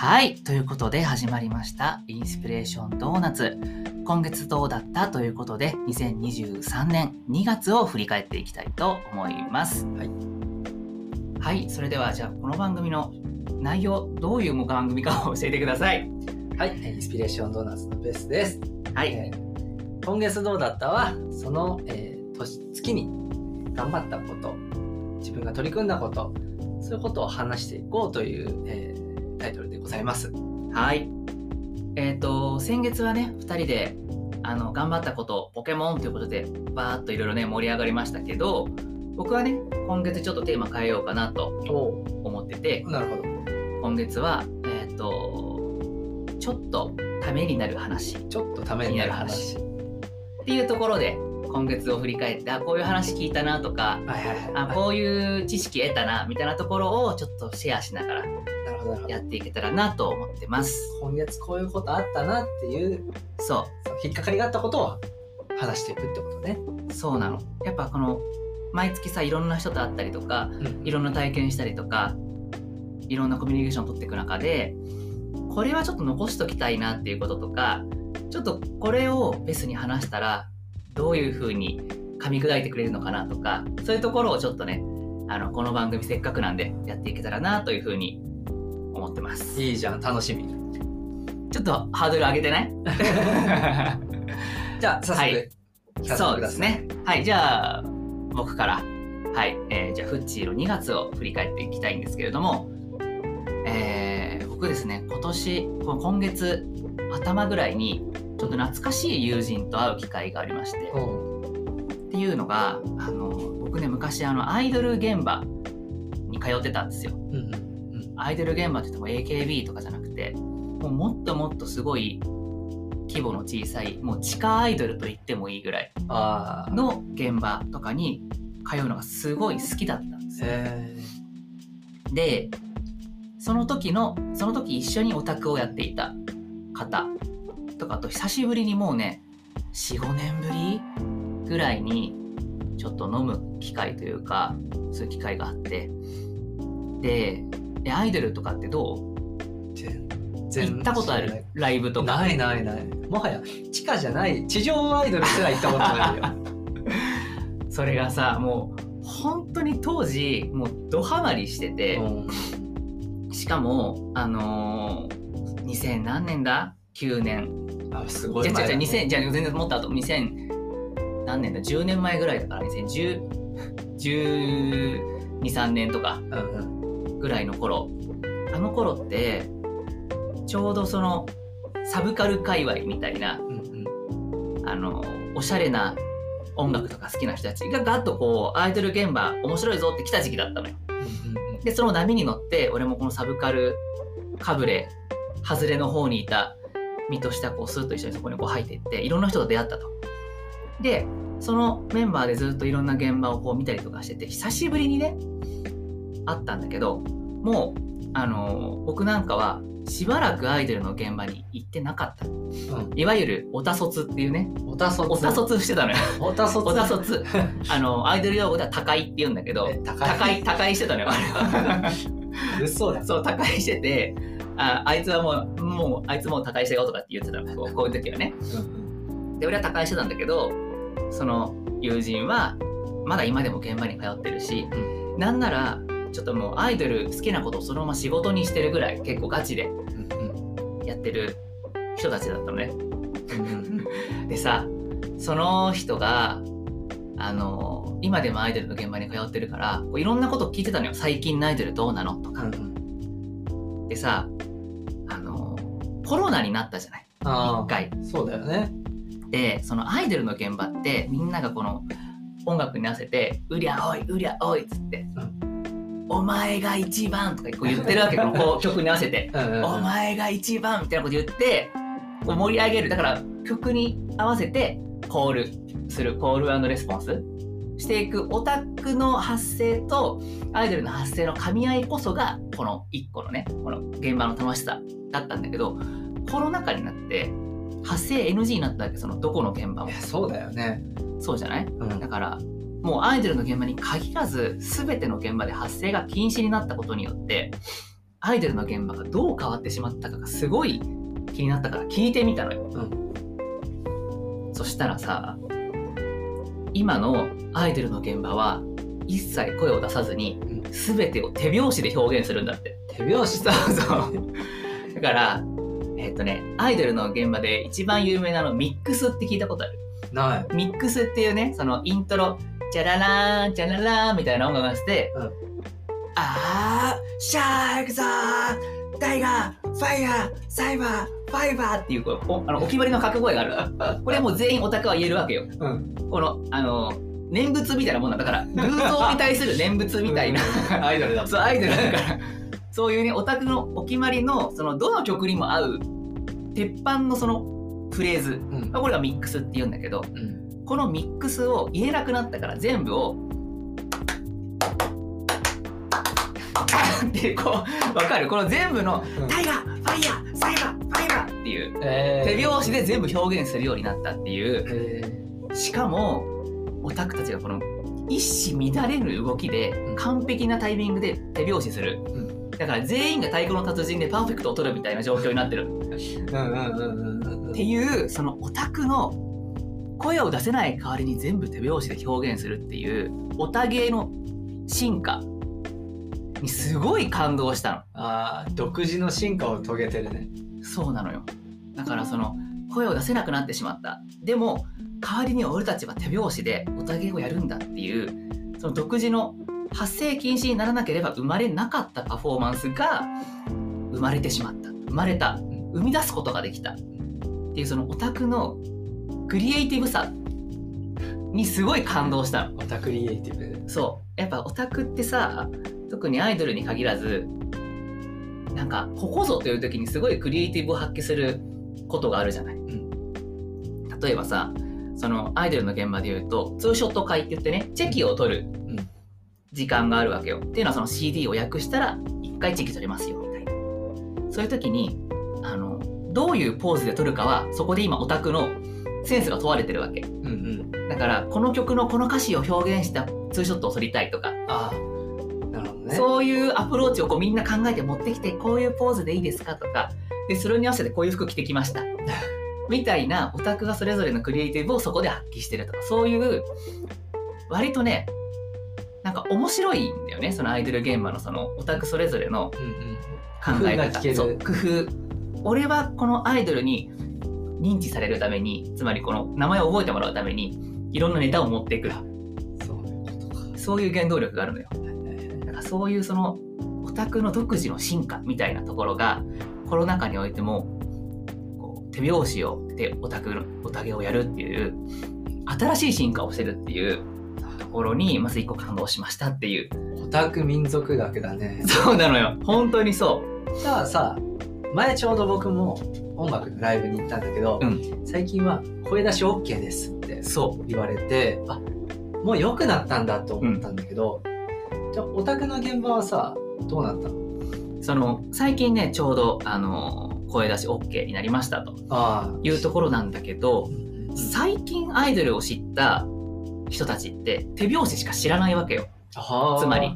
はい。ということで始まりました。インスピレーションドーナツ。今月どうだった？ということで、2023年2月を振り返っていきたいと思います。はい。はい。それでは、じゃあ、この番組の内容、どういう番組かを教えてください。はい、えーインスピレーションドーナツのベースです。はい。えー今月どうだったは、その、えー年月に頑張ったこと、自分が取り組んだこと、そういうことを話していこうという、えータイトルでございます。はい。えっ、と、先月はね、2人で、あの、頑張ったこと、ポケモンということで、バーっといろいろね、盛り上がりましたけど、僕はね、今月ちょっとテーマ変えようかなとお思ってて、なるほど。今月は、えっ、と、ちょっとためになる話っちょっとためになる話。ていうところで、今月を振り返って、あ、こういう話聞いたなとか、はいはいはい。あ、こういう知識得たな、みたいなところをちょっとシェアしながら。やっていけたらなと思ってます。今月こういうことあったなっていう、そその引っかかりがあったことを話していくってことね。う、そうなの。やっぱこの、毎月さ、いろんな人と会ったりとか、うんいろんな体験したりとか、いろんなコミュニケーションを取っていく中で、これはちょっと残しときたいなっていうこととか、ちょっとこれをベースに話したら、どういう風に噛み砕いてくれるのかなとか、そういうところをちょっとね、あの、この番組せっかくなんでやっていけたらなという風に思ってます。いいじゃん、楽しみ。ちょっとハードル上げてない？じゃあ、早速、はいそう。ですね。はい、じゃあ、僕から。はい、えーじゃあ、フッチーの2月を振り返っていきたいんですけれども、えー僕ですね、今年、今月頭ぐらいに、ちょっと懐かしい友人と会う機会がありまして、っていうのが、あの、僕ね、昔、あの、アイドル現場に通ってたんですよ。うんうんアイドル現場って言っても AKB とかじゃなくて、もうもっともっとすごい規模の小さい、もう地下アイドルと言ってもいいぐらい。の現場とかに通うのがすごい好きだったんですよ。へで、その時の、その時一緒にオタクをやっていた方とかと久しぶりにもうね、4、5年ぶりぐらいにちょっと飲む機会というか、そういう機会があって、で、えアイドルとかってどう？行ったことある？ライブとか。ないないない。もはや地下じゃない。地上アイドルすら行ったことないよ。それがさ、もう本当に当時、もうドハマりしてて、うん。しかも、あのー、2000何年だ ?9 年。あすごいじゃあ、じゃあ、前だね。2000、じゃあ、全然もっと後、2000、何年だ ?10 年前ぐらいだから、2010、12、3年とか。うんうんぐらいの頃。あの頃って、ちょうどその、サブカル界隈みたいな、うんうんあの、おしゃれな音楽とか好きな人たちがガッとこう、アイドル現場面白いぞって来た時期だったのよ。うんで、その波に乗って、俺もこのサブカルかぶれ、外れの方にいた身としてはこうスーッと一緒にそこにこう入っていって、いろんな人と出会ったと。で、そのメンバーでずっといろんな現場をこう見たりとかしてて、久しぶりにね、会ったんだけど、もう、あの僕なんかはしばらくアイドルの現場に行ってなかった。うんいわゆるオタ卒っていうね、おたそつオタ卒してたのよ。おたそつオタ卒。あの、アイドル用語では高いって言うんだけどえ、高い？高い、高いしてたのよ、あれは。嘘だそう、他界してて、ああいつはもう、もう、あいつもう他界したよとかって言ってたの、こういう時はね。うんで、俺は他界してたんだけど、その友人は、まだ今でも現場に通ってるし、なんなら、ちょっともうアイドル好きなことをそのまま仕事にしてるぐらい、結構ガチでうんやってる人たちだったのね。うんうん でさ、その人が、あの、今でもアイドルの現場に通ってるから、こういろんなこと聞いてたのよ。最近のアイドルどうなのとか。でさ、あの、コロナになったじゃない？あ一回。あそうだよねで、そのアイドルの現場ってみんながこの音楽に合わせて、うりゃおい、うりゃおいっつって、お前が一番とかこう言ってるわけこの曲に合わせて、お前が一番みたいなこと言って、こう盛り上げる。だから曲に合わせてコールする、コールレスポンスしていくオタクの発声とアイドルの発声の噛み合いこそがこの一個のね、この現場の楽しさだったんだけど、コロナ禍になって発声 NG になったわけ、そのどこの現場も。いや。そうだよね。そうじゃない？うん。だから、もうアイドルの現場に限らず、全ての現場で発声が禁止になったことによって、アイドルの現場がどう変わってしまったかがすごい気になったから聞いてみたのよ。そしたらさ今のアイドルの現場は一切声を出さずにうん全てを手拍子で表現するんだって。手拍子そうそう。だから、えっ、とね、アイドルの現場で一番有名なのミックスって聞いたことある？ない。ミックスっていうね、そのイントロ、チャララーン、チャララーンみたいな音楽がして、うんあー、シャー行くぞータイガー、ファイヤー、サイバー、ファイバーっていうこあのお決まりの掛け声がある。これはもう全員オタクは言えるわけよ。うん。この、あの、念仏みたいなもんなんだから、偶像に対する念仏みたいな。アイドルだそう、アイドルだから、そういうね、オタクのお決まりの、その、どの曲にも合う、鉄板のそのフレーズ、うん。これがミックスって言うんだけど、うん。このミックスを言えなくなったから全部を、ってこう、わかる？この全部の、タイガー、ファイヤー、サイバー、ファイバーっていう、え手拍子で全部表現するようになったっていう、えしかもオタクたちがこの一糸乱れぬ動きでうん。完璧なタイミングで手拍子する、ん。だから全員が太鼓の達人でパーフェクトを取るみたいな状況になってる。っていうそのオタクの声を出せない代わりに全部手拍子で表現するっていうオタ芸の進化にすごい感動したああ、独自の進化を遂げてるね。のそうなのよ。だからその声を出せなくなってしまった。でも代わりに俺たちは手拍子でオタ芸をやるんだっていうその独自の発声禁止にならなければ生まれなかったパフォーマンスが生まれてしまった。生まれた。生み出すことができた。っていうそのオタクのクリエイティブさにすごい感動したの。オタクリエイティブ。そう。やっぱオタクってさ特にアイドルに限らずなんかここぞという時にすごいクリエイティブを発揮することがあるじゃない、ん。例えばさそのアイドルの現場で言うとツーショット会って言ってねチェキを取るん。時間があるわけよ、っていうのはその CD を訳したら1回チェキ取れますよみたいな。そういう時にあのどういうポーズで撮るかはそこで今オタクのセンスが問われてるわけ。うんうん。だからこの曲のこの歌詞を表現したツーショットを撮りたいとか、ああ、なるほどね。そういうアプローチをこうみんな考えて持ってきてこういうポーズでいいですかとか。でそれに合わせてこういう服着てきました。みたいなオタクがそれぞれのクリエイティブをそこで発揮してるとか。そういう割とねなんか面白いんだよね。そのアイドル現場のそのオタクそれぞれのうんうん。考え方。工夫が聞ける。そう工夫。俺はこのアイドルに認知されるためにつまりこの名前を覚えてもらうためにいろんなネタを持っていく。そう。そういう原動力があるのよ。だからそういうそのオタクの独自の進化みたいなところがコロナ禍においてもこう手拍子をでオタクのオタゲをやるっていう新しい進化をしてるっていうところにまず一個感動しましたっていう。オタク民族学だね。そうなのよ。本当にそじゃあさ、前ちょうど僕も音楽のライブに行ったんだけど、う最近は声出し OK ですって言われて、あ、もう良くなったんだと思ったんだけど、じゃあオタクの現場はさ、どうなったの？うその最近ねちょうどあの声出し OK になりましたと。いうところなんだけど最近アイドルを知った人たちって手拍子しか知らないわけよつまり。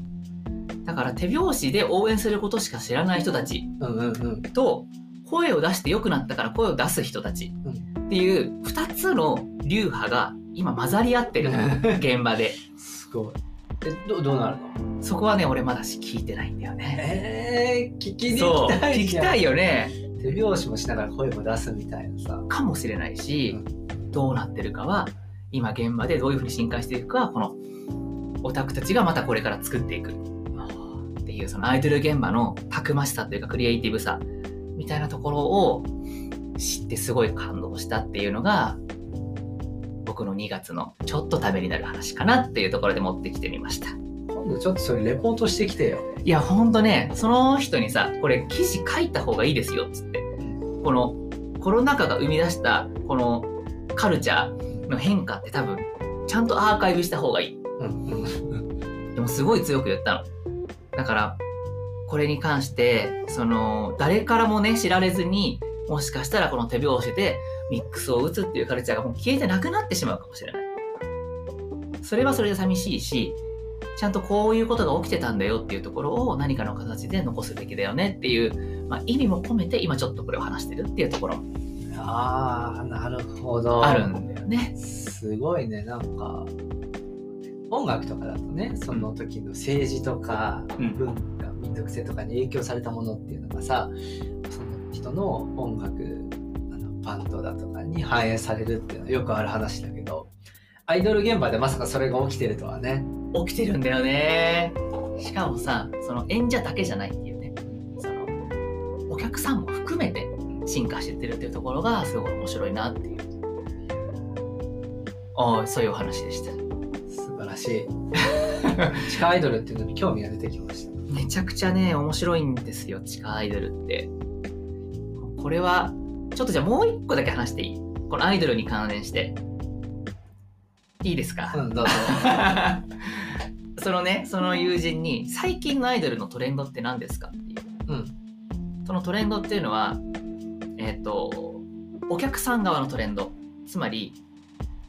だから手拍子で応援することしか知らない人たちうんうんうん。と声を出して良くなったから声を出す人たち。っていう2つの流派が今混ざり合ってるの。現場で。すごい。え、どどうなるの？そこはね俺まだし聞いてないんだよね。えー、聞きに行きたいじゃん。聞きたいよね。手拍子もしながら声も出すみたいなさ。かもしれないし、どうなってるかは今現場でどういうふうに進化していくかはこのオタクたちがまたこれから作っていく。っていうそのアイドル現場のたくましさというかクリエイティブさみたいなところを知ってすごい感動したっていうのが僕の2月のちょっとためになる話かなっていうところで持ってきてみました今度ちょっとそれレポートしてきてよ。いやほんとねその人にさこれ記事書いた方がいいですよっつってこのコロナ禍が生み出したこのカルチャーの変化って多分ちゃんとアーカイブした方がいいでもすごい強く言ったの。だから、これに関して、その、誰からもね、知られずに、もしかしたらこの手拍子でミックスを打つっていうカルチャーがもう消えてなくなってしまうかもしれない。それはそれで寂しいし、ちゃんとこういうことが起きてたんだよっていうところを何かの形で残すべきだよねっていう、まあ、意味も込めて今ちょっとこれを話してるっていうところもああなるほどあるんだよね。すごいねなんか音楽とかだとねその時の政治とかうん文化、民族性とかに影響されたものっていうのがさその人の音楽あのバンドだとかに反映されるっていうのはよくある話だけどアイドル現場でまさかそれが起きてるとはね。起きてるんだよね。しかもさその演者だけじゃないっていうね。そのお客さんも含めて進化してってるっていうところがすごい面白いなっていう。おそういうお話でした。素晴らしい。地下アイドルっていうのに興味が出てきましためちゃくちゃね面白いんですよ地下アイドルって。これはちょっとじゃあもう一個だけ話していい？このアイドルに関連して。いいですか、うんどうぞ。そのねその友人に最近のアイドルのトレンドって何ですかっていう。うん。そのトレンドっていうのはえっ、とお客さん側のトレンド。つまり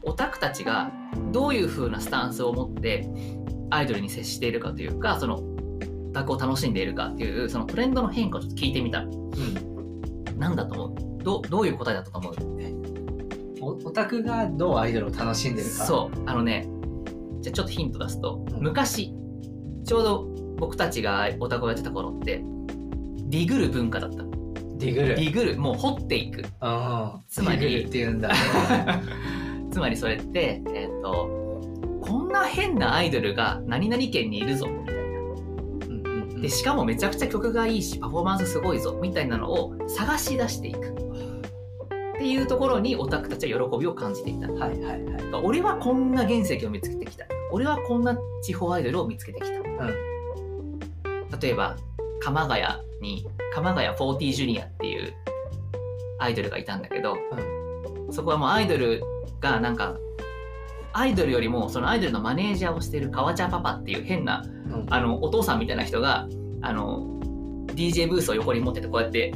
オタクたちがどういう風なスタンスを持ってアイドルに接しているかというかそのオタクを楽しんでいるかっていうそのトレンドの変化をちょっと聞いてみた。うん何だと思う？どどういう答えだったと思う？おオタクがどうアイドルを楽しんでるか。そう。あのねじゃあちょっとヒント出すと、うん。昔ちょうど僕たちがオタクをやってた頃ってディグる文化だった。ディグル。ディグるもう掘っていく。うんつまりディグルって言うんだ。ね つまりそれってえっ、とこんな変なアイドルが何々県にいるぞでしかもめちゃくちゃ曲がいいしパフォーマンスすごいぞみたいなのを探し出していく。っていうところにオタクたちは喜びを感じていた。はいはいはい。俺はこんな原石を見つけてきた。俺はこんな地方アイドルを見つけてきた、例えば鎌ヶ谷に鎌ヶ谷40ジュニアっていうアイドルがいたんだけど、そこはもうアイドルがなんかアイドルよりもそのアイドルのマネージャーをしている川茶パパっていう変なうん。あのお父さんみたいな人があの DJ ブースを横に持っててこうやって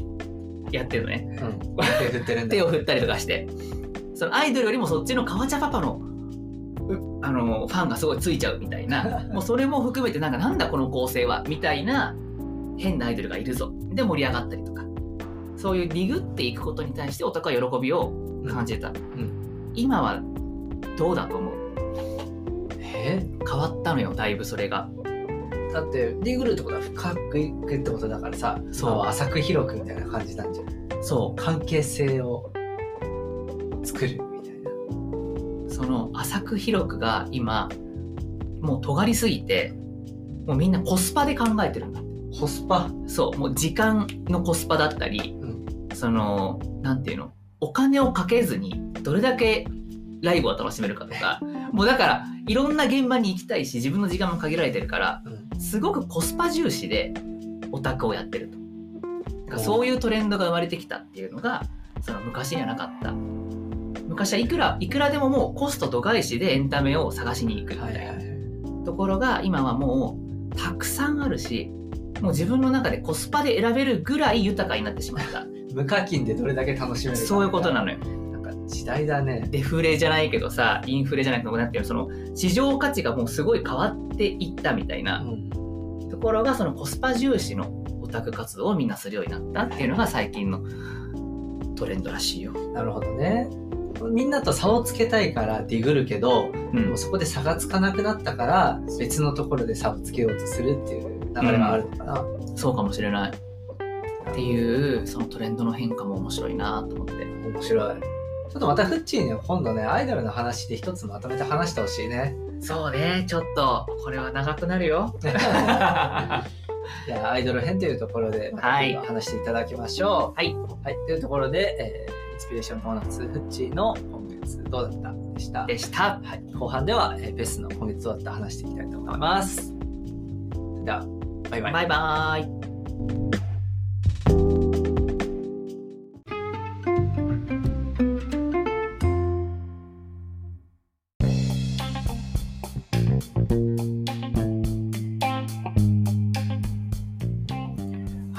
やってるのね。うん。手振ってるんだ。手を振ったりとかして。そのアイドルよりもそっちの川茶パパのうあのファンがすごいついちゃうみたいな。もうそれも含めてなんかなんだこの構成はみたいな変なアイドルがいるぞ。で盛り上がったりとか。そういうディグっていくことに対してオタクは喜びを感じてた、今はどうだと思う？え？変わったのよだいぶそれが。だってディグルってことは深くいくってことだからさそう。浅く広くみたいな感じなんじゃん。そ関係性を作るみたいな。うその浅く広くが今もう尖りすぎてもうみんなコスパで考えてるんだ。コスパ？そう。もう時間のコスパだったり、うん。そのなんていうの？お金をかけずにどれだけライブを楽しめるかとか。もうだからいろんな現場に行きたいし自分の時間も限られてるからうん。すごくコスパ重視でオタクをやってると。だからそういうトレンドが生まれてきたっていうのがその昔にはなかった。昔はいくらいくらでももうコスト度外視でエンタメを探しに行くみたいな。ところが今はもうたくさんあるしもう自分の中でコスパで選べるぐらい豊かになってしまった。無課金でどれだけ楽しめるかそういうことなのよ時代だね。デフレじゃないけどさインフレじゃないけどなんていうのその市場価値がもうすごい変わっていったみたいうなん。ところがそのコスパ重視のオタク活動をみんなするようになったっていうのが最近のトレンドらしいよ。なるほどね。みんなと差をつけたいからディグるけど、うん。もうそこで差がつかなくなったから別のところで差をつけようとするっていう流れがあるのかな、そうかもしれない。っていうそのトレンドの変化も面白いなと思って。面白いちょっとまたフッチーには今度ねアイドルの話で一つまとめて話してほしいね。そうね。ちょっとこれは長くなるよ。じゃあアイドル編というところではい。話していただきましょう。はい、はい、というところで、えーインスピレーションドーナツフッチーの今月どうだったでした？でした。はい、後半では、えーベスの今月どうだった？話していきたいと思います。ではバイバイ。バイバイ。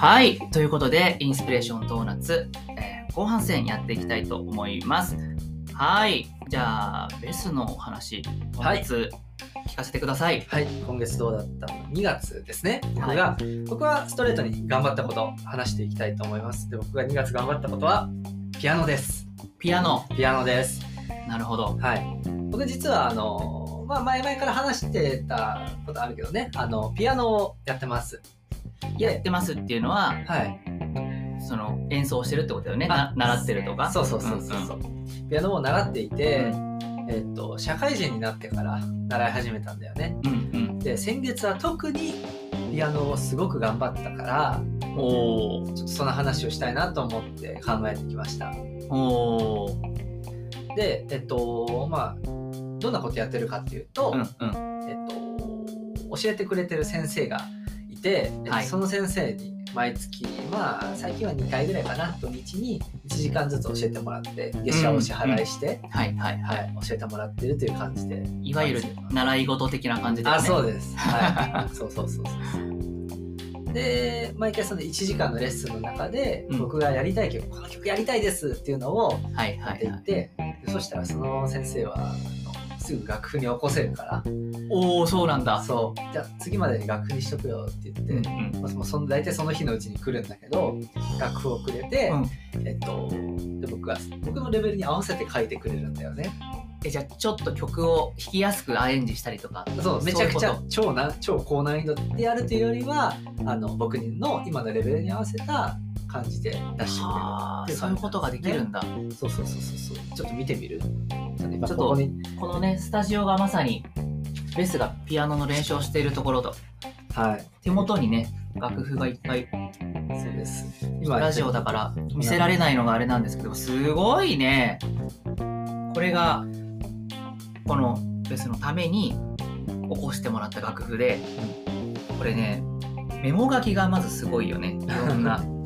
はい。ということで、インスピレーションドーナツ、えー後半戦やっていきたいと思います。はい。じゃあ、ベスのお話、今月聞かせてください。はい、今月どうだったの ?2 月ですね。僕はいが、僕はストレートに頑張ったことを話していきたいと思います。で、僕が2月頑張ったことは、ピアノです。ピアノ。ピアノです。なるほど。はい。僕実は、あの、まあ、前々から話してたことあるけどね、あの、ピアノをやってます。やってますっていうのは、はい。その演奏してるってことだよね。習ってるとか。そうそうそうそうそう、ピアノを習っていて、えっと、社会人になってから習い始めたんだよね。うんうん。で、先月は特にピアノをすごく頑張ったから、おーちょっとその話をしたいなと思って考えてきました。おーで、えっと、まあ、どんなことやってるかっていうと、うんうん。えっと、教えてくれてる先生がいて、えっとはいその先生に毎月、まあ、最近は2回ぐらいかな、土日に1時間ずつ教えてもらって、月謝をお支払いして、はいはいは。はいい、教えてもらってるという感じで。いわゆる習い事的な感じで、ね。あ、そうです。はい。そうそうそうそう。で、毎回その1時間のレッスンの中で、うん僕がやりたい曲、この曲やりたいですっていうのをはいやはいはい。っていそしたらその先生は、すぐ楽譜に起こせるから、おおそうなんだ。そう、じゃあ次までに楽譜にしとくよって言って、うんうん。まあ、その大体その日のうちに来るんだけど楽譜をくれて、うんえっと、で僕が僕のレベルに合わせて書いてくれるんだよねえじゃあちょっと曲を弾きやすくアレンジしたりとか。そうめちゃくちゃ超な超高難易度でやるというよりはあの僕の今のレベルに合わせた感じで出してくれるそういうことができるんだ。そうそうそうそうそうちょっと見てみる今ちょっとこのねスタジオがまさにベスがピアノの練習をしているところと。はい。手元にね楽譜がいっぱい。そうです。ラジオだから見せられないのがあれなんですけどすごいね。これがこのベスのために起こしてもらった楽譜でこれねメモ書きがまずすごいよね。いろんな。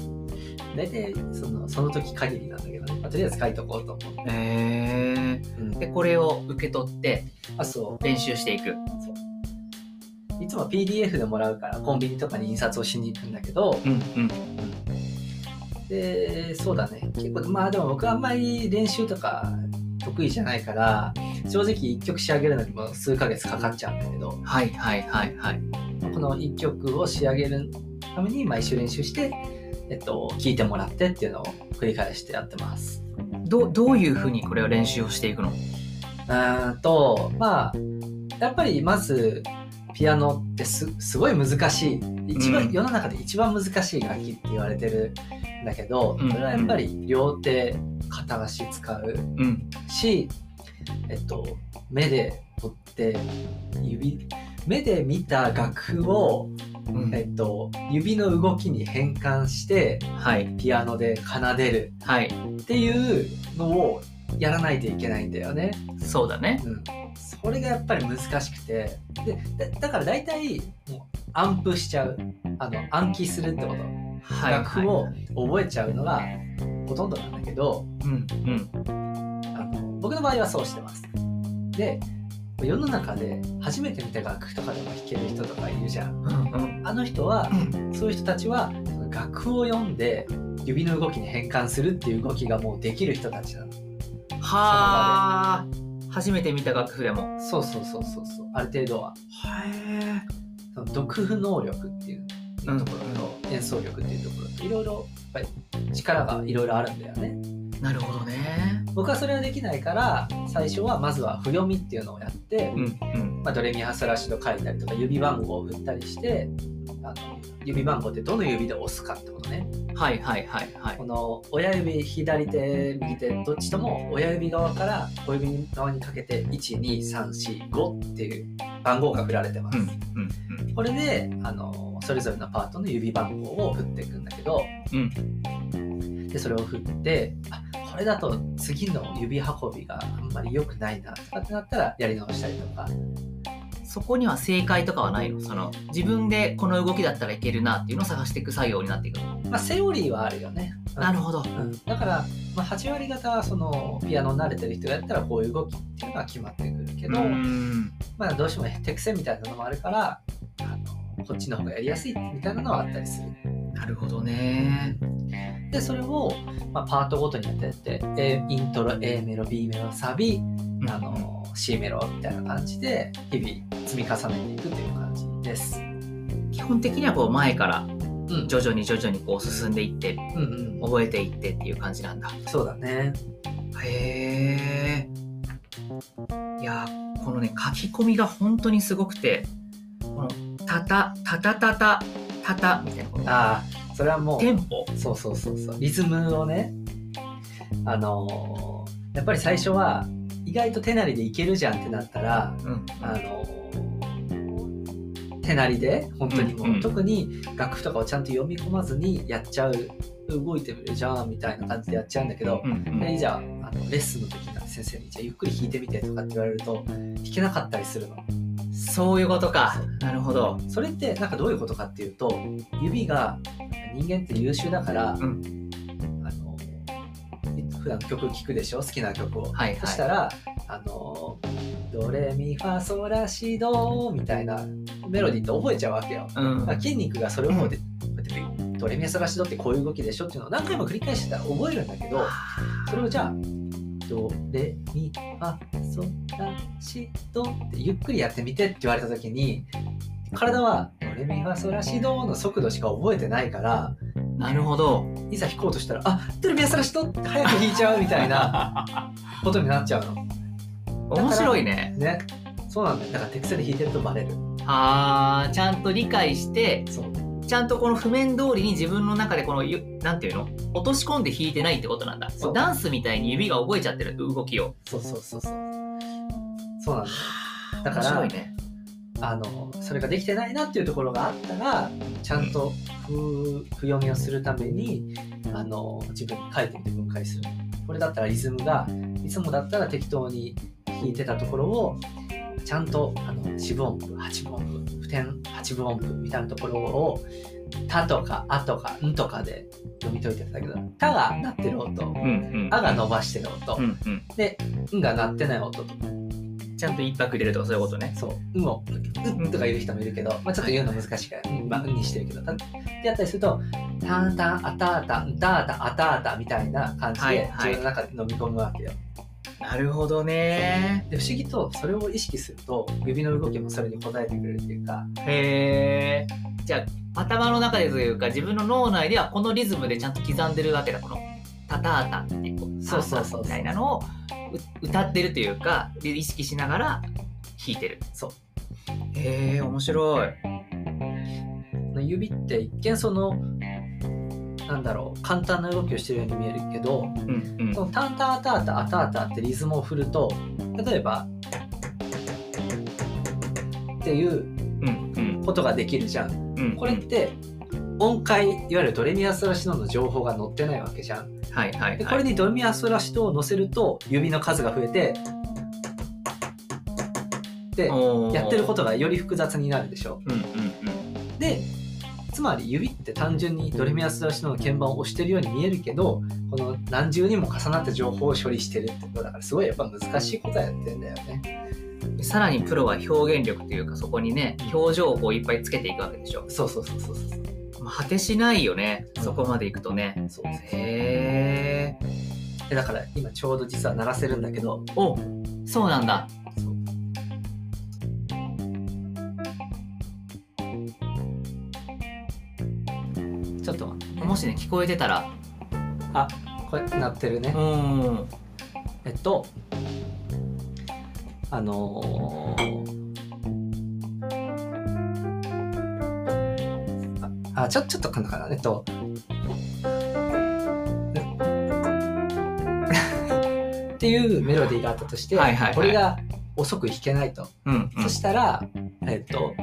大体そのその時限りなんだけどね、まあとりあえず書いとこうと思う、へえうん。でこれを受け取ってあそう。練習していく。いつも PDF でもらうからコンビニとかに印刷をしに行くんだけど、うんうんでそうだね。結構まあでも僕はあんまり練習とか得意じゃないから正直1曲仕上げるのにも数ヶ月かかっちゃうんだけど。はいはいはいはい。この1曲を仕上げるために毎週練習して、えっと、聴いてもらってっていうのを繰り返してやってます。どどういうふうにこれを練習をしていくの？うーんとまあやっぱりまずピアノってすすごい難しい。一番、うん。世の中で一番難しい楽器って言われてるんだけど、うん。それはやっぱり両手片足使ううん。し、えっと、目で取って指目で見た楽譜を、うん。えっと、指の動きに変換してはい。ピアノで奏でる。はい。っていうのをやらないといけないんだよね。そうだね。うん、それがやっぱり難しくて。でだだから大体もうアンプしちゃう。あの暗記するってこと。はい。楽譜をはい。覚えちゃうのがほとんどなんだけどうん。うん。あの僕の場合はそうしてます。で世の中で初めて見た楽譜とかでも弾ける人とかいるじゃん。うんうん。あの人はそういう人たちは楽譜を読んで指の動きに変換するっていう動きがもうできる人たちなの。はあ初めて見た楽譜でも。そうそうそうそうそう。ある程度は。へその読譜能力っていうところと、演奏力っていうところといろいろやっぱり力がいろいろあるんだよね。えなるほどね。僕はそれはできないから最初はまずは譜読みっていうのをやって、うんうん。まあ、ドレミファソラシド書いたりとか指番号を振ったりしてあの指番号ってどの指で押すかってことね。はいはいはいはい。この親指左手右手どっちとも親指側から小指側にかけて12345っていう番号が振られてます、うんうん。これであのそれぞれのパートの指番号を振っていくんだけどうんでそれを振ってあこれだと次の指運びがあんまり良くないなとかってなったらやり直したりとか。そこには正解とかはないの？その自分でこの動きだったらいけるなっていうのを探していく作業になっていくの？まあセオリーはあるよね。なるほど。うん、だから、まあ、8割方はそのピアノに慣れてる人がやったらこういう動きっていうのは決まってくるけど、ん。まあ、どうしても手癖みたいなのもあるからあのこっちの方がやりやすいみたいなのはあったりする。なるほどね。でそれを、まあ、パートごとにやってやって A イントロ A メロ B メロサビあの C メロみたいな感じで日々積み重ねていくという感じです。基本的にはこう前から徐々に徐々にこう進ん。でいってうん。うん、覚えていってっていう感じなん。だそうだね。へえいやこのね書き込みが本当にすごくてこのタタタタタタタタみたいなこのああ、それはもうテンポ？そうそうそうそう。リズムをねあのーやっぱり最初は意外と手なりでいけるじゃんってなったらうん。あのー手なりで本当にもう、うんうん。特に楽譜とかをちゃんと読み込まずにやっちゃう動いてみるじゃんみたいな感じでやっちゃうんだけど、うんうんでじゃああのレッスンの時に先生にじゃあゆっくり弾いてみてとかって言われると弾けなかったりするの。そういうことか。なるほど。それってなんかどういうことかっていうと指が人間って優秀だから、ん。あの普段曲聴くでしょ？好きな曲を、はいはい。そしたらあのドレミファソラシドみたいなメロディーって覚えちゃうわけよ、うん。だから筋肉がそれをもうで、こうやってドレミファソラシドってこういう動きでしょっていうのを何回も繰り返してたら覚えるんだけどそれをじゃあドレミファソラシドってゆっくりやってみてって言われた時に体はドレミファソラシドの速度しか覚えてないからなるほど。いざ弾こうとしたらあドレミファソラシドって早く弾いちゃうみたいな ことになっちゃうの。面白いね。ねそうなんだよ。だから手癖で弾いてるとバレる。あーちゃんと理解してそうちゃんとこの譜面通りに自分の中でこのゆなんていうの？落とし込んで弾いてないってことなんだ。ダンスみたいに指が覚えちゃってる動きを。そうそうそうそう。そうなんだよだか面らね。あのそれができてないなっていうところがあったらちゃんと譜譜読みをするためにあの自分に書いてみて分解する。これだったらリズムがいつもだったら適当に弾いてたところをちゃんとあの四分音符八分音符普天八分音符みたいなところを「た」とか「あ」とか「ん」とかで読み解いてたけど「た」が鳴ってる音。うんうん「あ」が伸ばしてる音、うんうん。で「ん」が鳴ってない音と。かちゃんと一拍入れるとかそういうことね。そう、うんを、うんとか言う人もいるけど、まあちょっと言うの難しいから、うん、まあうんにしてるけど、たってやったりすると、タンタン、アタータ、ンタータ、アタータみたいな感じではいはい。自分の中で飲み込むわけよ。なるほどね。で、不思議とそれを意識すると、指の動きもそれに応えてくれるっていうか、へえじゃあ頭の中でというか自分の脳内ではこのリズムでちゃんと刻んでるわけだ。このタタータってこうそうそうそうみたいなのをう歌ってるというかで意識しながら弾いてる。そう。へえ面白い。指って一見その、なんだろう、簡単な動きをしてるように見えるけど、うんうんそのタンタアタータ、アタータってリズムを振ると、例えば、っていううんうんことができるじゃん。うんこれって音階いわゆるドレミアソラシドの情報が載ってないわけじゃん。はいはいではいこれにドレミアソラシドを載せると指の数が増えてでやってることとがより複雑になるでしょ。うんうんうんでつまり指って単純にドレミアソラシドの鍵盤を押してるように見えるけどこの何重にも重なった情報を処理してるってことだからすごいやっぱ難しいことやってんだよね。さらにプロは表現力というかそこにね表情をこういっぱいつけていくわけでしょ、そうそうそうそうそう。まあ、果てしないよねう。んそこまでいくとね。そうへえでだから今ちょうど実は鳴らせるんだけど。おそうなんだもしね聞こえてたら。あこれ鳴ってるね。うん。えっとあのーああちょちょっとかなかなえっと っていうメロディーがあったとして、はいはいはい。これが遅く弾けないと、うんうん。そしたらえっと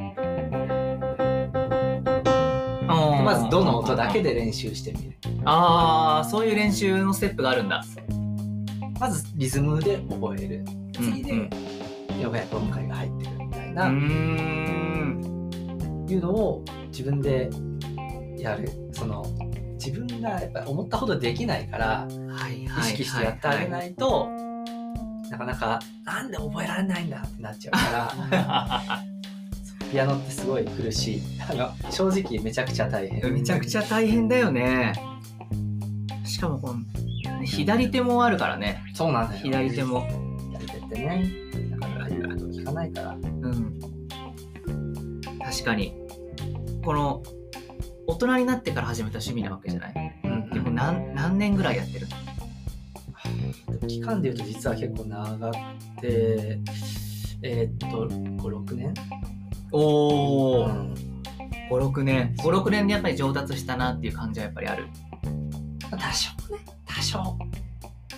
まずどの音だけで練習してみる。ああそういう練習のステップがあるんだ。まずリズムで覚える。次で、うん。ようやく音階が入ってくるみたいな、うーん。いうのを自分でやる。その自分がやっぱり思ったほどできないからはい意はい識してやってあげないと、なかなかなんで覚えられないんだってなっちゃうから ピアノってすごい苦しい。あの正直めちゃくちゃ大変。めちゃくちゃ大変だよね。しかもこの左手もあるからね。そうなんだよ。左手も。左手ってねなかかないから。うん。確かに。この、大人になってから始めた趣味なわけじゃない？うんでも何何年ぐらいやってる？期間で言うと実は結構長くてえーっと56年、おー、うん5、6年。5、6年でやっぱり上達したなっていう感じはやっぱりある。多少ね多少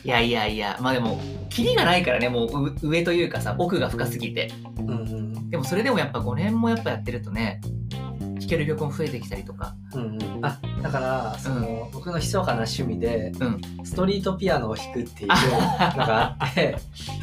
いやいやいや、まあでも、キリがないからね、もうう上というかさ、奥が深すぎて。うんうんでもそれでもやっぱ5年もやっぱやってるとね、弾ける曲も増えてきたりとか。うんうん、あだからその、僕の密かな趣味で、うん。ストリートピアノを弾くっていうのがあって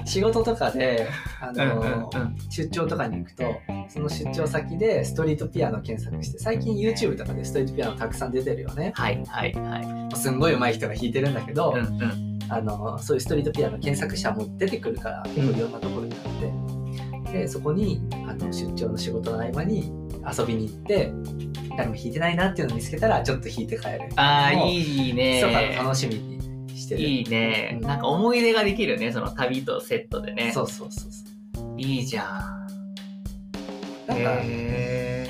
仕事とかであの、うんうんうん。出張とかに行くとその出張先でストリートピアノ検索して最近 YouTube とかでストリートピアノたくさん出てるよね。はいはいはい。すんごい上手い人が弾いてるんだけど、うんうん。あのそういうストリートピアノ検索したらもう出てくるから結構いろんなところにあって、でそこにあの出張の仕事の合間に遊びに行って誰も弾いてないなっていうのを見つけたらちょっと弾いて帰るああ、もういいね。密かな楽しみにしてるいいねう。んなんか思い出ができるね、その旅とセットでね。そうそうそうそういいじゃん。なんかへ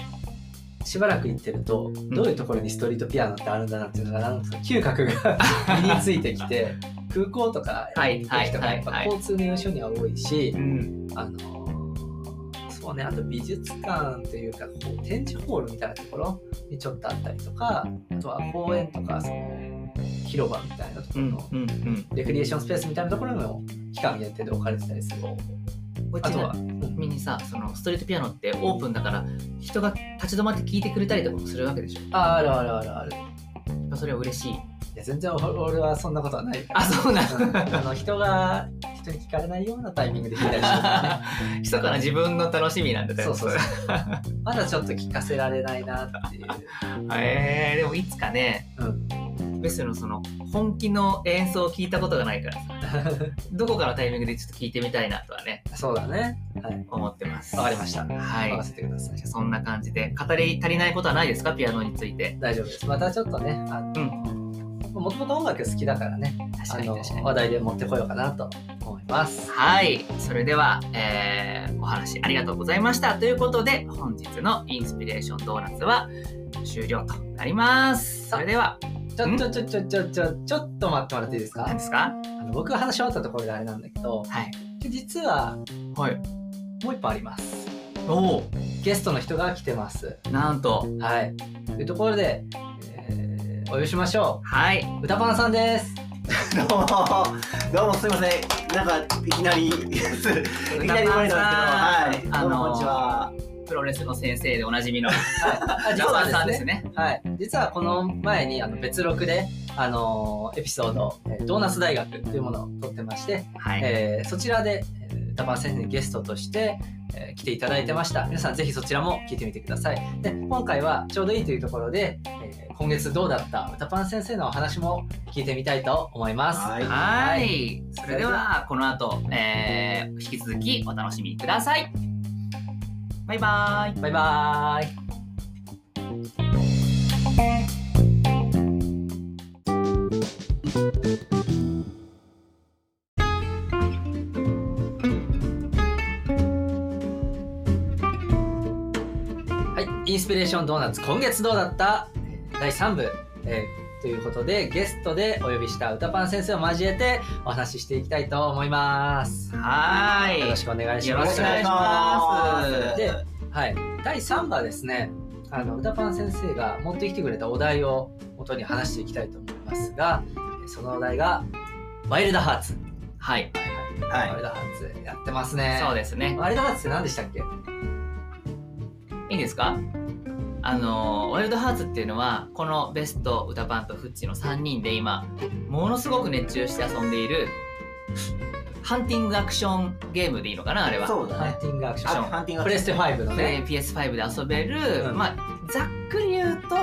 しばらく行ってるとどういうところにストリートピアノってあるんだなっていうのがなんか嗅覚が 身についてきて空港とかはい行く時とかやっぱはいはい交通の要所には多いしー、うん。あのねあと美術館というかこう展示ホールみたいなところにちょっとあったりとかあとは公園とかその広場みたいなところの。レクリエーションスペースみたいなところにも期間限定で置かれてたりするこれあとはみにさ、そのストリートピアノってオープンだから人が立ち止まって聴いてくれたりとかもするわけでしょ。ああるあるあるあるそれは嬉しい。いや全然俺俺はそんなことはない。あ、そうなうん。あの人が人に聞かれないようなタイミングで弾いたりしてるからね。密かな自分の楽しみなんだね。そうそうそう。まだちょっと聞かせられないなっていう、へえでもいつかね、うん、ベスのその本気の演奏を聞いたことがないからさ、どこかのタイミングでちょっと聞いてみたいなとはね、そうだね。はい。思ってます。わかりました。はい。任せてください。そんな感じで、語り足りないことはないですか？ピアノについて。大丈夫です。またちょっとねあのもともと音楽好きだからね確かに確かに。話題で持ってこようかなと思いますはい。それでは、えーお話ありがとうございました。ということで、本日のインスピレーションドーナツは終了となります。それでは、ちょちょちょちょちょちょちょっと待ってもらっていいですか？何ですか？あの僕が話し終わったところであれなんだけどはい。実ははい。もう一本ありますおおゲストの人が来てますなんと、はいというところで、えーお呼びしましょはい。う歌パンさんです どうも、どうもすいません。なんかいきなり、いきなり言われたんですけど、はい。あのこんにちは。プロレスの先生でおなじみの あジャパンさんですね。はい、実はこの前にあの別録で、あのーエピソード、えードーナツ大学というものを撮ってまして、はい。えーそちらで、えー、歌パン先生にゲストとして、えー来ていただいてました皆さんぜひそちらも聞いてみてくださいで今回はちょうどいいというところで、えー今月どうだった歌パン先生のお話も聞いてみたいと思いますはいはい。それでは、この後、えー引き続きお楽しみください。バイバイ。バイバーイピレーションドーナツ今月どうだった？えー第3部、えーということでゲストでお呼びした歌パン先生を交えてお話ししていきたいと思います。はよろしくお願いします。よろしくお願いします。ではい、第3話ですねあの歌パン先生が持ってきてくれたお題を元に話していきたいと思いますがそのお題がワイルドハーツ、はい。はいワイルドハーツやってますねそうですね。ワイルドハーツって何でしたっけ？いいですか？あのワイルドハーツっていうのはこのベスト歌パンとフッチの3人で今ものすごく熱中して遊んでいるハンティングアクションゲームでいいのかなあれは。そうだね。ハンティングアクション。あハンティングプレステ5のプレイね PS5 で遊べる、うん。まあざっくり言うと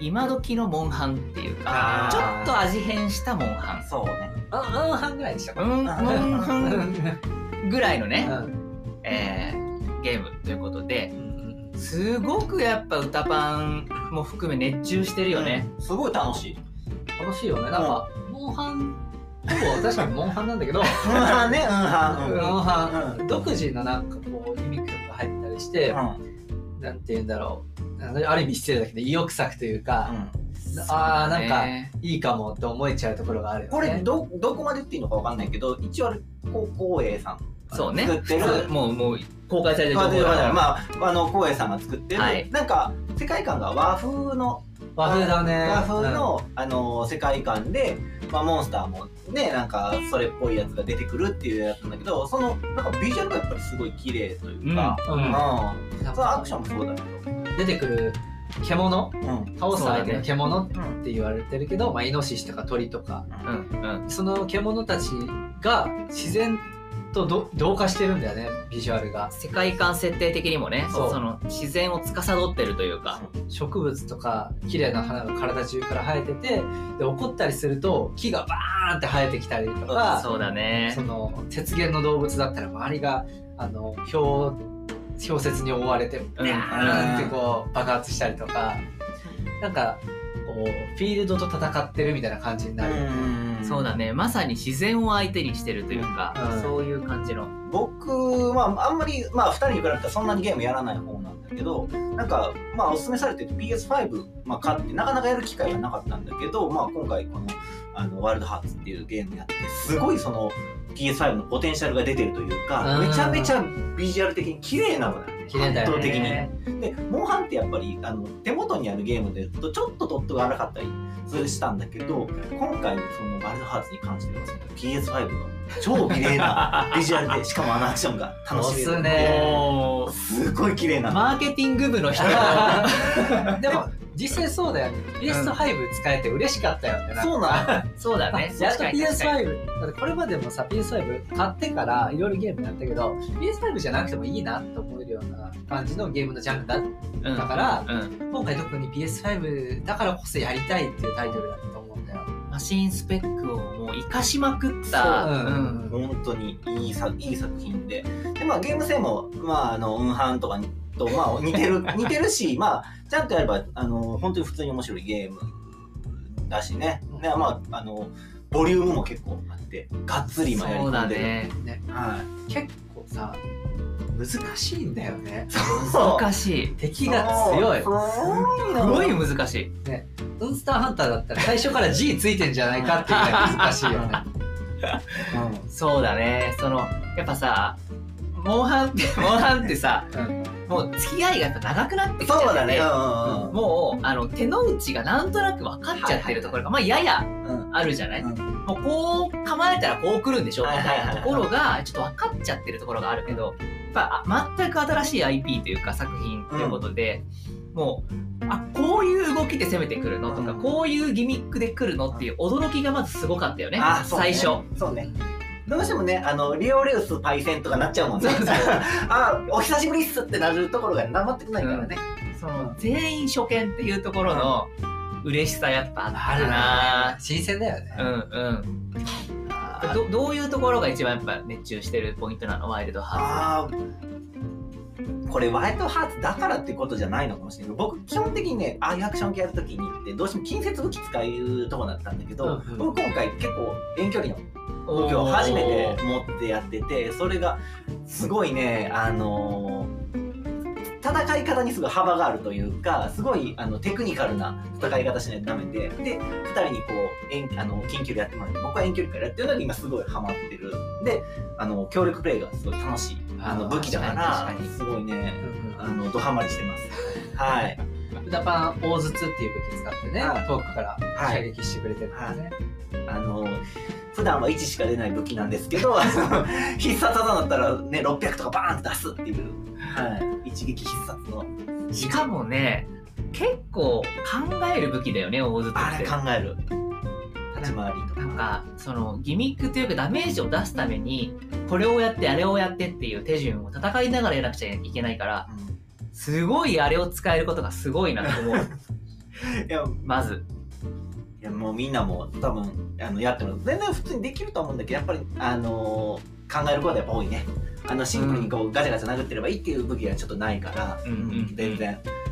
今時のモンハンっていうかちょっと味変したモンハン。そうね。うんうん半ぐらいでしたか。うんモンハうんンぐらいのね、うん。えーゲームということでうんすごくやっぱ歌パンも含め熱中してるよね、すごい楽しい。楽しいよね。なんかモンハンほぼ確かにモンハンなんだけど。うんはんね。うん。モンハン、うん。独自のなんかこうギミックとか入ったりして、うん。なんて言うんだろう。ある意味失礼だけど意欲作というか、うん。ああなんかねいいかもって思えちゃうところがあるよね。これどどこまでっていうのかわかんないけど一応あれこう光栄さんそうね。作ってる。もうもう公開されてるまあ情報だから。まああの光栄さんが作ってる、はい。なんか世界観が和風の和風だね。和風の、あの世界観で、まあ、モンスターもねなんかそれっぽいやつが出てくるっていうやつなんだけどそのなんかビジュアルがやっぱりすごい綺麗というか、うん。うん。うん。そのアクションもそうだけど、出てくる獣？うん。倒す相手の獣？っうんて言われてるけど、まあ、イノシシとか鳥とか。うん。うん。その獣たちが自然とど同化してるんだよねビジュアルが。世界観設定的にもねその自然を司ってるというか。植物とか綺麗な花が体中から生えててで怒ったりすると木がバーンって生えてきたりとかそうだね。その雪原の動物だったら周りがあの氷氷雪に覆われてうん。ビャーンってこう爆発したりとか。なんかこうフィールドと戦ってるみたいな感じになる、そうだね。まさに自然を相手にしてるというか、うん。そういう感じの。僕はあんまり、まあ、2人に比べたらそんなにゲームやらない方なんだけどなんかまあおすすめされてる PS5、まあ、買ってなかなかやる機会がなかったんだけど、まあ、今回このあのワールドハーツっていうゲームやってすごいその PS5 のポテンシャルが出てるというかうん。めちゃめちゃビジュアル的に綺麗なの綺麗だよね。圧倒的に。でモンハンってやっぱりあの手元にあるゲームで言うとちょっとドットが荒かったりそれしたんだけど今回のそのワールドハーツに関してはその PS5 の超綺麗なビジュアルでしかもあのアクションが楽しめる。押すごい綺麗なの。マーケティング部の人 でも実際そうだよね。PS5 使えて嬉しかったよねそうな そうだね。やっと確かに確かに。PS5 だってこれまでもさ PS5 買ってからいろいろゲームやったけど PS5 じゃなくてもいいなと思えるような感じのゲームのジャンルだうんだからうん。今回特に PS5 だからこそやりたいっていうタイトルだったと思うんだよ。マシンスペックをもう生かしまくった本当にいいさいい作品で。で、まあ、ゲーム性も、まあ、あのウンハンとかにと、まあ、似てる似てるし、まあ、ちゃんとやればあの本当に普通に面白いゲームだしね。で、まあ、あのボリュームも結構あってがっつり今やりそう込んでる、だね。はい、結構さ難しいんだよね。難しい。敵が強い。そう。すごい難しい。ウンスターハンターだったら最初から G ついてんじゃないかっていうぐらい難しいよね。うん。そうだね。そのやっぱさモンハンってモンハンってさうんもう付き合いがやっぱ長くなってきちゃってそうだね。うんもうあの手の内がなんとなく分かっちゃってるところが、まあややうん。うんあるじゃない、うん。もうこう構えたらこう来るんでしょみたいなところがちょっと分かっちゃってるところがあるけどやっぱあ全く新しい IP というか作品ということで、もうあこういう動きで攻めてくるのとか、うん。こういうギミックで来るのっていう驚きがまずすごかったよねね。最初。そうね。どうしてもね、あの、リオレウスパイセンとかなっちゃうもんね。あ、お久しぶりっすってなるところが全くないからね。その全員初見っていうところの嬉しさやっぱあるな。な。新鮮だよね、うんうん。あどどういうところが一番やっぱ熱中してるポイントなの？ワイルドハあーこれワイルドハーツだからってことじゃないのかもしれない。けど僕基本的にねああいうアクション系やるときにってどうしても近接武器使うとこだったんだけど、うんうん。僕今回結構遠距離のー。ズ武器を初めて持ってやっててそれがすごいねあのー戦い方にすごい幅があるというかすごいあのテクニカルな戦い方しないとダメでで2人にこう遠あの近距離やってもらって僕は遠距離からやってるのに今すごいハマってる。であの協力プレイがすごい楽しいあの武器だからにすごいねうんあのドハマりしてます。はい。歌パン大筒っていう武器使ってね、はい。遠くからはい。射撃してくれてるんだよね、あの普段は1しか出ない武器なんですけど 必殺技だったらね600とかバーンと出すっていう、はい、一撃必殺の。しかもね結構考える武器だよね大津あれって考える。立ち回りとか。なんかそのギミックというかダメージを出すためにこれをやってあれをやってっていう手順を戦いながらやらなくちゃいけないからうん。すごいあれを使えることがすごいなと思う。いやまず。いやもうみんなも多分あのやってる。の全然普通にできると思うんだけどやっぱりあのー考えることはやっぱ多いね。あのシンプルにこうガチャガチャ殴ってればいいっていう武器がちょっとないから、うんうん全然。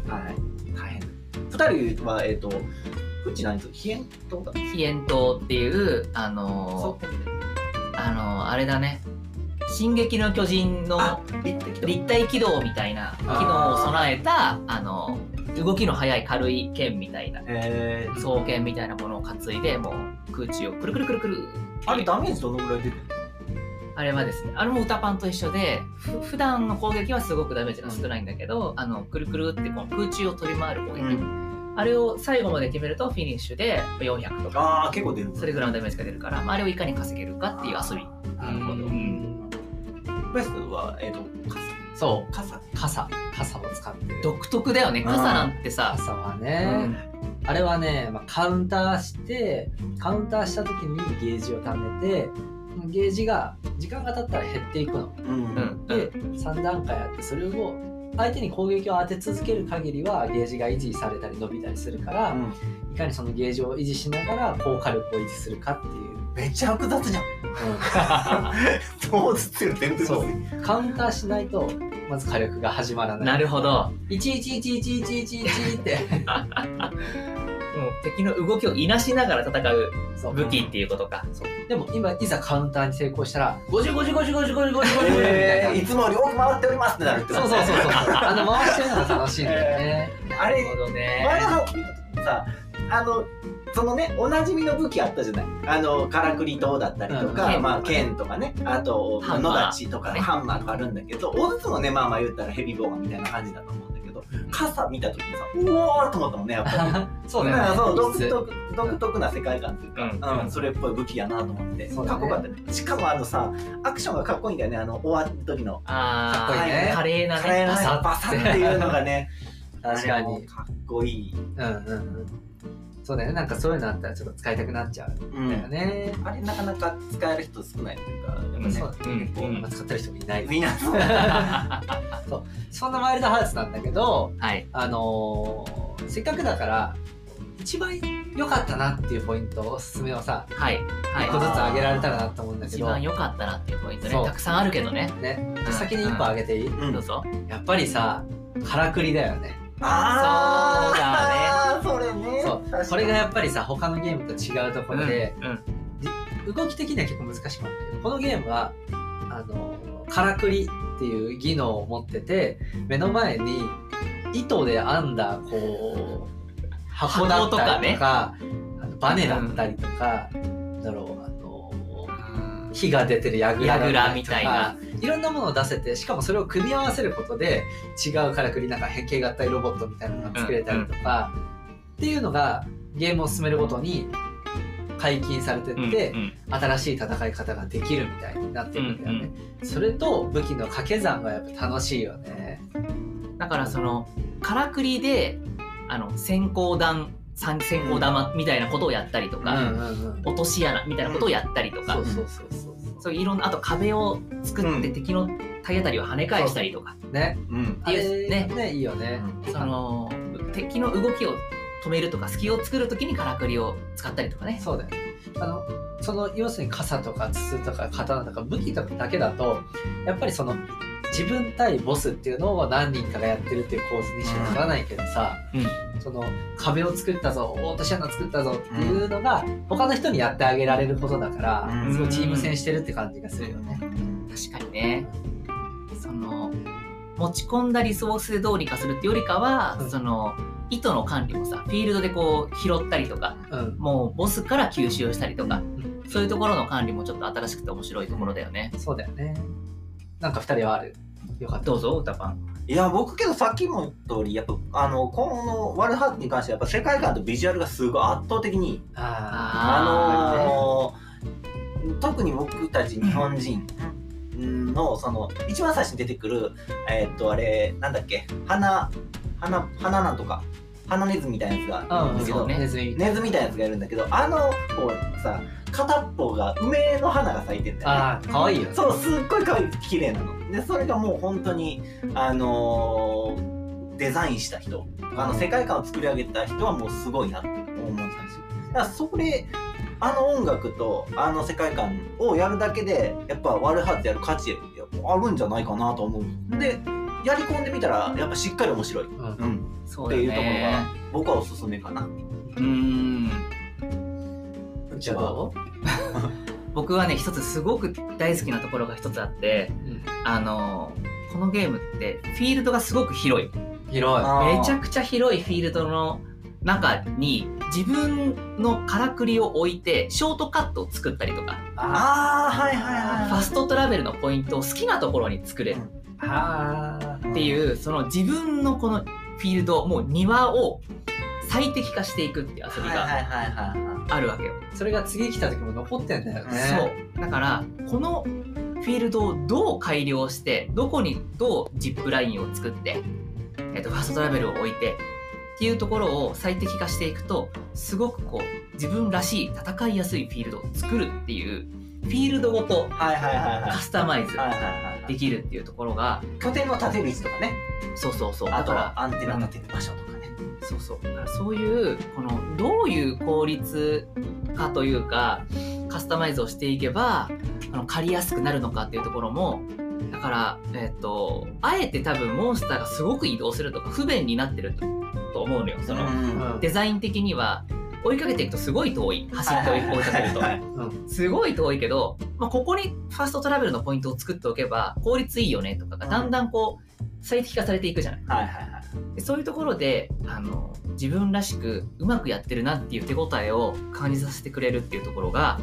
はい。大変。2人はえっ、とうち何と飛燕島だ飛燕島っていうあのそうあのあれだね「進撃の巨人」のあ立体機動。立体軌道みたいな機能を備えたあの動きの速い軽い剣みたいなえー、双剣みたいなものを担いでもう空中をくるくるくるくるあれダメージどのぐらい出てる？あれはですねあれも歌パンと一緒でふ普段の攻撃はすごくダメージが少ないんだけど、あのくるくるってこの空中を飛び回る攻撃、うん、あれを最後まで決めるとフィニッシュで400とか。ああ結構出るそれぐらいのダメージが出るから、まあ、あれをいかに稼げるかっていう遊び。なるほど。うん。ベストはえっ、とそう。傘。傘。傘を使ってる。独特だよね。傘なんてさ、傘はうね、ん。あれはね、まあ、カウンターしてカウンターした時にゲージを貯めてゲージが時間が経ったら減っていくの。傘うん。うん。で3段階あってそれを相手に攻撃を当て続ける限りはゲージが維持されたり伸びたりするから、うん。いかにそのゲージを維持しながら効果力を維持するかっていう、めっちゃ複雑じゃん。どうつってる全然そう。カウンターしないとまず火力が始まらない。なるほど。11111111ってもう敵の動きをいなしながら戦う武器っていうことか、そうでも今いざカウンターに成功したら505050505050えー、みいつもよく回っておりますってなるってそうそうそうそうあの回してるのが楽しいんだよね、あれなるほどね前のさあのそのねおなじみの武器あったじゃない。あのからくり刀だったりとか、うん。まあ剣とかね。あと野立ちとかね。ハンマーとかあるんだけど大津もねまあまあ言ったらヘビーボーガンみたいな感じだと思うんだけど傘見た時にさうおーと思ったもんねやっぱり。そうね。んそう独特独特な世界観っていうか、うん。うんそれっぽい武器やなと思って、かっこよかったね。しかもあのさアクションがかっこいいんだよねあの終わった時の。あーかっこいいね。華麗なね華麗なバサッっていうのがね 確かに。かっこいい、うんうんうんそうだよね。なんかそういうのあったらちょっと使いたくなっちゃうんだよね、あれなかなか使える人少ないというか、やっぱね。そうだね、うん。まあ使ってる人もいない。みんな、そんなワイルドハーツなんだけどはい。あのーせっかくだから一番良かったなっていうポイントおすすめをさはい。はい。一個ずつ挙げられたらなと思うんだけど、一番良かったなっていうポイントね。そう。たくさんあるけどね。ね。うん。先に一個挙げていい、うん。どうぞ。やっぱりさからくりだよねあーそれね。そう。確かに。これがやっぱりさ他のゲームと違うところで、うん動き的には結構難しくなるんだけどこのゲームはあのからくりっていう技能を持ってて目の前に糸で編んだこう箱だったりとかあのバネだったりとか、なんだろうあの火が出てる櫓みたいないろんなものを出せてしかもそれを組み合わせることで違うからくりなんか変形合体ロボットみたいなのが作れたりとか、っていうのがゲームを進めるごとに解禁されてって、うんうん。新しい戦い方ができるみたいになってるんだよね、それと武器の掛け算がやっぱ楽しいよね。だからそのからくりであの先行弾先行玉みたいなことをやったりとか、うんうん落とし穴みたいなことをやったりとか、そうそうそうそうそういういろんなあと壁を作って敵の体当たりを跳ね返したりとか、ね。うん。あれねねいいよね、その敵の動きを止めるとか隙を作るときにからくりを使ったりとかね。そうだよ。ねあのその要するに傘とか筒とか刀とか武器とかだけだとやっぱりその自分対ボスっていうのを何人かがやってるっていう構図にしかならないけどさ、その壁を作ったぞ落とし穴作ったぞっていうのが他の人にやってあげられることだから、うん。すごいチーム戦してるって感じがするよね。確かにね。その持ち込んだリソースでどうにかするっていうよりかは、うん。その糸の管理もさフィールドでこう拾ったりとかうん。もうボスから吸収したりとか、ん。そういうところの管理もちょっと新しくて面白いところだよね、そうだよね。なんか二人はある？よかった。どうぞ歌パンいや僕けどさっきも言った通りやっぱあのこのワルハーツに関してはやっぱ世界観とビジュアルがすごい圧倒的にああのー特に僕たち日本人のその一番最初に出てくるえーっとあれなんだっけ花花花なんとか花ネズミみたいなやつがいるんだけど、そうねネズみたいなやつがいるんだけどあのこうさ片っぽが梅の花が咲いてんだよね。ああ、かわいいよね。そうすっごい可愛い綺麗なの。でそれがもう本当にあのーデザインした人。あの世界観を作り上げた人はもうすごいなって思ったんですよ。だからそれあの音楽とあの世界観をやるだけでやっぱワールハーツやる価値あるんじゃないかなと思う。でやり込んでみたらやっぱしっかり面白い、うん。うん、っていうところがね僕はおすすめかな。うーんうちはじゃあど 僕はね一つすごく大好きなところが一つあってう、うん。あのこのゲームってフィールドがすごく広い。広い。めちゃくちゃ広いフィールドの中に自分のからくりを置いてショートカットを作ったりとか。ああはいはいはいファストトラベルのポイントを好きなところに作れる。あー。っていうその自分のこのフィールドもう庭を最適化していくっていう遊びがあるわけよ。それが次来た時も残ってんだよね。そうだからこのフィールドをどう改良してどこにどうジップラインを作って、えっとファストトラベルを置いてっていうところを最適化していくとすごくこう自分らしい戦いやすいフィールドを作るっていうフィールドごとカスタマイズできるっていうところが拠点の立てる位置とかね。そうそうそう。だあとからはアンテナ立てる場所とかね。そうそう。だからそういうこのどういう効率化というかカスタマイズをしていけばあの借りやすくなるのかっていうところもだから、えっとあえて多分モンスターがすごく移動するとか不便になってるとと思うのよ。その、うんうん。デザイン的には追いかけていくとすごい遠い。走って追いかけるとはいはい。うん。すごい遠いけど、まあ、ここにファーストトラベルのポイントを作っておけば効率いいよねとかがだんだんこう最適化されていくじゃない。はいはいはい。でそういうところであの自分らしくうまくやってるなっていう手応えを感じさせてくれるっていうところが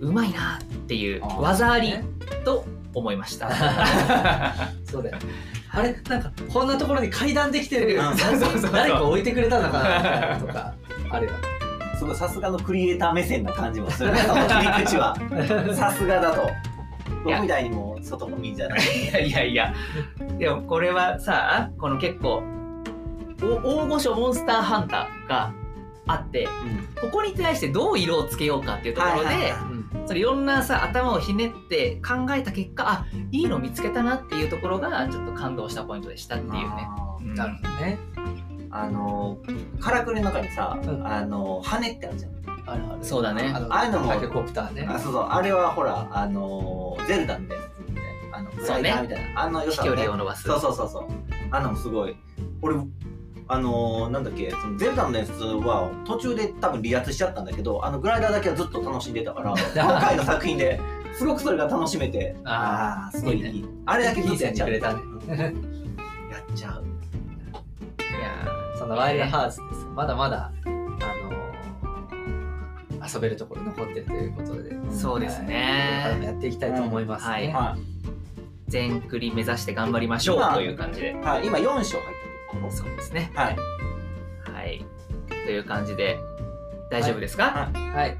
うまいなっていう技ありね。と思いました。そうだよ。あれなんかこんなところに階段できてる。うん。誰か置いてくれたのかなとかあるよね。すごいさすがのクリエイター目線な感じもするね その切り口は。さすがだと。いや。僕みたいにもう外のみじゃない。いやいやいや。でもこれはさこの結構お大御所モンスターハンターがあってここに対してどう色をつけようかっていうところで、はいはいはい。うん。それいろんなさ頭をひねって考えた結果あいいの見つけたなっていうところがちょっと感動したポイントでしたっていうね。なるほどね。あのカラクリの中にさ、うん。あの羽ってあるじゃん。あるある。そうだね。あのああいうのもタケコプターね。あそうそう。あれはほらあのゼルダみたいなやつみたいなあのグライダーみたいな、あの良飛距離を伸ばす。そうそうそうそう。あんなもすごい。俺あのーなんだっけそのゼルダのやつは途中で多分離脱しちゃったんだけどあのグライダーだけはずっと楽しんでたから 今回の作品ですごくそれが楽しめてあああーすごいいい。いいあれだけいいずっとやっちゃう。やっちゃうのワイルドハーツです。まだまだあのー遊べるところ残ってるということで。ーそうですね。からもやっていきたいと思いますね。はいは全クリ目指して頑張りましょうという感じでい、。はい、今4章入ってるところそうですね。はいはい。という感じで大丈夫ですか？はい。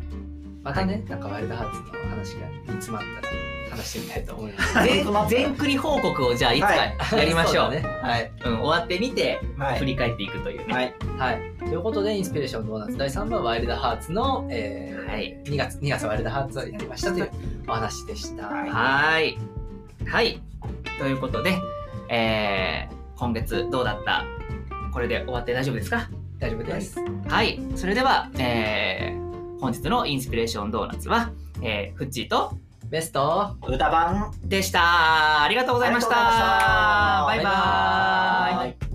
またね、なんかワイルドハーツの話が煮詰まったら話してみたいと思います。全 全クリ報告をじゃあいつかやりましょう。ね。はい。うん終わってみてはい振り返っていくというね。はいはい。ということで、インスピレーションドーナツ第3番ワイルドハーツの、えーはい2月、2月ワイルドハーツをやりましたというお話でした。はいはーい。はい。ということで、えー今月どうだった？これで終わって大丈夫ですか？大丈夫です。はい。それでは、えー本日のインスピレーションドーナツは、えーフッチーとベスト？歌版でした。ありがとうございました。バイバーイ。